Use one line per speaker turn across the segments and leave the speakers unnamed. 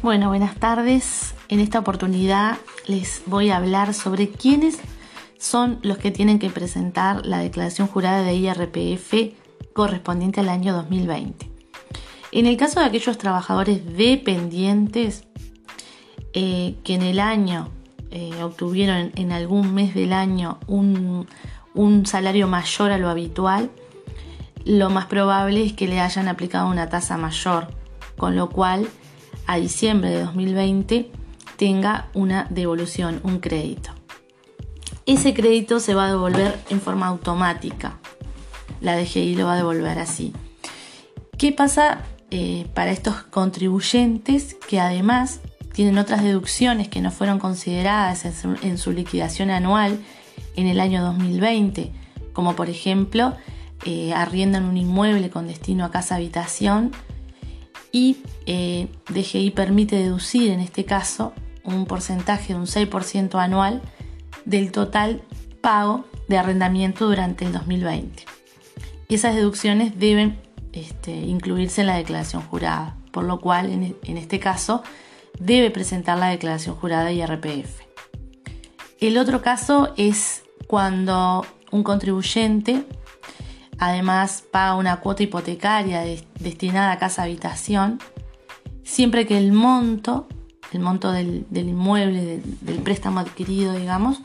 Bueno, buenas tardes. En esta oportunidad les voy a hablar sobre quiénes son los que tienen que presentar la declaración jurada de IRPF correspondiente al año 2020. En el caso de aquellos trabajadores dependientes eh, que en el año eh, obtuvieron en algún mes del año un, un salario mayor a lo habitual, lo más probable es que le hayan aplicado una tasa mayor, con lo cual a diciembre de 2020 tenga una devolución, un crédito. Ese crédito se va a devolver en forma automática. La DGI lo va a devolver así. ¿Qué pasa eh, para estos contribuyentes que además tienen otras deducciones que no fueron consideradas en su, liquidación anual en el año 2020? Como por ejemplo, eh, arriendan un inmueble con destino a casa habitación y eh, DGI permite deducir en este caso un porcentaje de un 6% anual del total pago de arrendamiento durante el 2020. Y esas deducciones deben este, incluirse en la declaración jurada, por lo cual en, en este caso debe presentar la declaración jurada de IRPF. El otro caso es cuando un contribuyente Además, paga una cuota hipotecaria destinada a casa habitación, siempre que el monto, el monto del, inmueble, del, préstamo adquirido, digamos,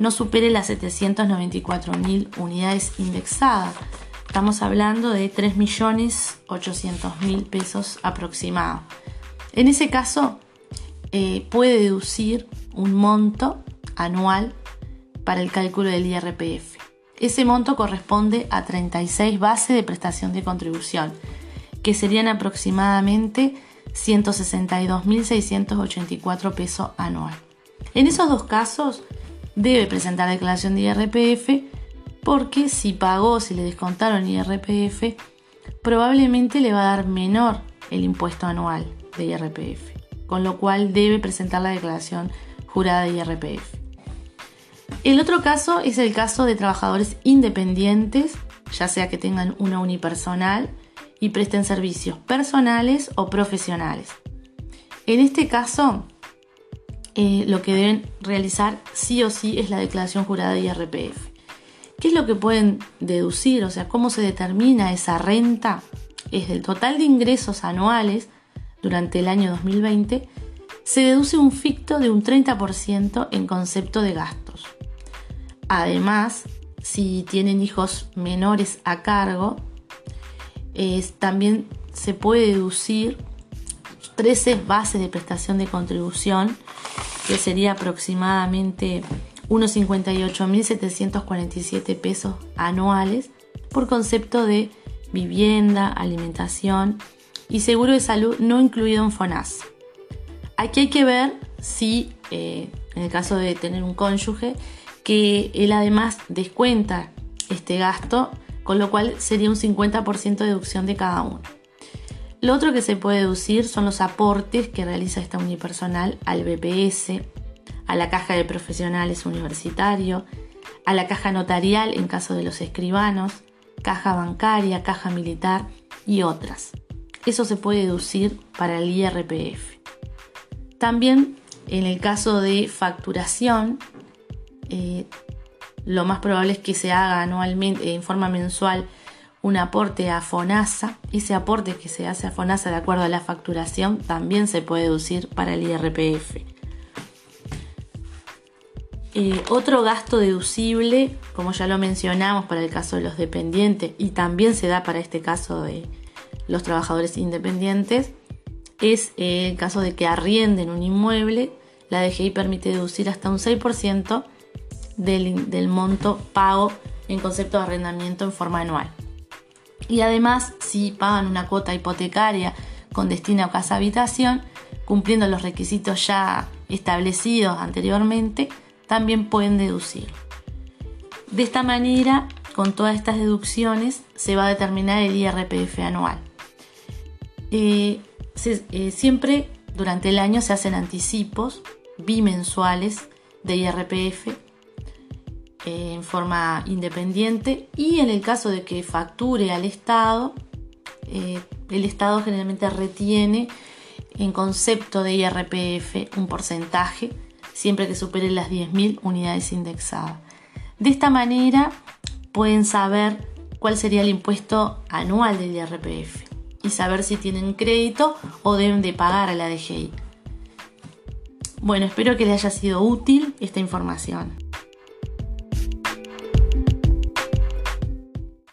no supere las 794.000 unidades indexadas. Estamos hablando de 3.800.000 pesos aproximados. En ese caso, eh, puede deducir un monto anual para el cálculo del IRPF. Ese monto corresponde a 36 bases de prestación de contribución, que serían aproximadamente 162.684 pesos anual. En esos dos casos debe presentar declaración de IRPF porque si pagó, si le descontaron IRPF, probablemente le va a dar menor el impuesto anual de IRPF, con lo cual debe presentar la declaración jurada de IRPF. El otro caso es el caso de trabajadores independientes, ya sea que tengan una unipersonal y presten servicios personales o profesionales. En este caso, eh, lo que deben realizar sí o sí es la declaración jurada de IRPF. ¿Qué es lo que pueden deducir? O sea, ¿cómo se determina esa renta? Es del total de ingresos anuales durante el año 2020, se deduce un ficto de un 30% en concepto de gastos. Además, si tienen hijos menores a cargo, también se puede deducir 13 bases de prestación de contribución, que sería aproximadamente unos 58.747 pesos anuales por concepto de vivienda, alimentación y seguro de salud no incluido en FONAS. Aquí hay que ver si, eh, en el caso de tener un cónyuge, que él además descuenta este gasto, con lo cual sería un 50% de deducción de cada uno. Lo otro que se puede deducir son los aportes que realiza esta unipersonal al BPS, a la caja de profesionales universitario, a la caja notarial en caso de los escribanos, caja bancaria, caja militar y otras. Eso se puede deducir para el IRPF. También en el caso de facturación eh, lo más probable es que se haga anualmente, en forma mensual, un aporte a FONASA. Ese aporte que se hace a FONASA de acuerdo a la facturación también se puede deducir para el IRPF. Eh, otro gasto deducible, como ya lo mencionamos para el caso de los dependientes y también se da para este caso de los trabajadores independientes, es eh, el caso de que arrienden un inmueble. La DGI permite deducir hasta un 6% del, monto pago en concepto de arrendamiento en forma anual. Y además, si pagan una cuota hipotecaria con destino a casa habitación, cumpliendo los requisitos ya establecidos anteriormente, también pueden deducir. De esta manera, con todas estas deducciones, se va a determinar el IRPF anual. Eh, eh, siempre durante el año se hacen anticipos bimensuales de IRPF eh, en forma independiente y en el caso de que facture al Estado, eh, el Estado generalmente retiene en concepto de IRPF un porcentaje siempre que supere las 10.000 unidades indexadas. De esta manera pueden saber cuál sería el impuesto anual del IRPF y saber si tienen crédito o deben de pagar a la DGI. Bueno, espero que les haya sido útil esta información.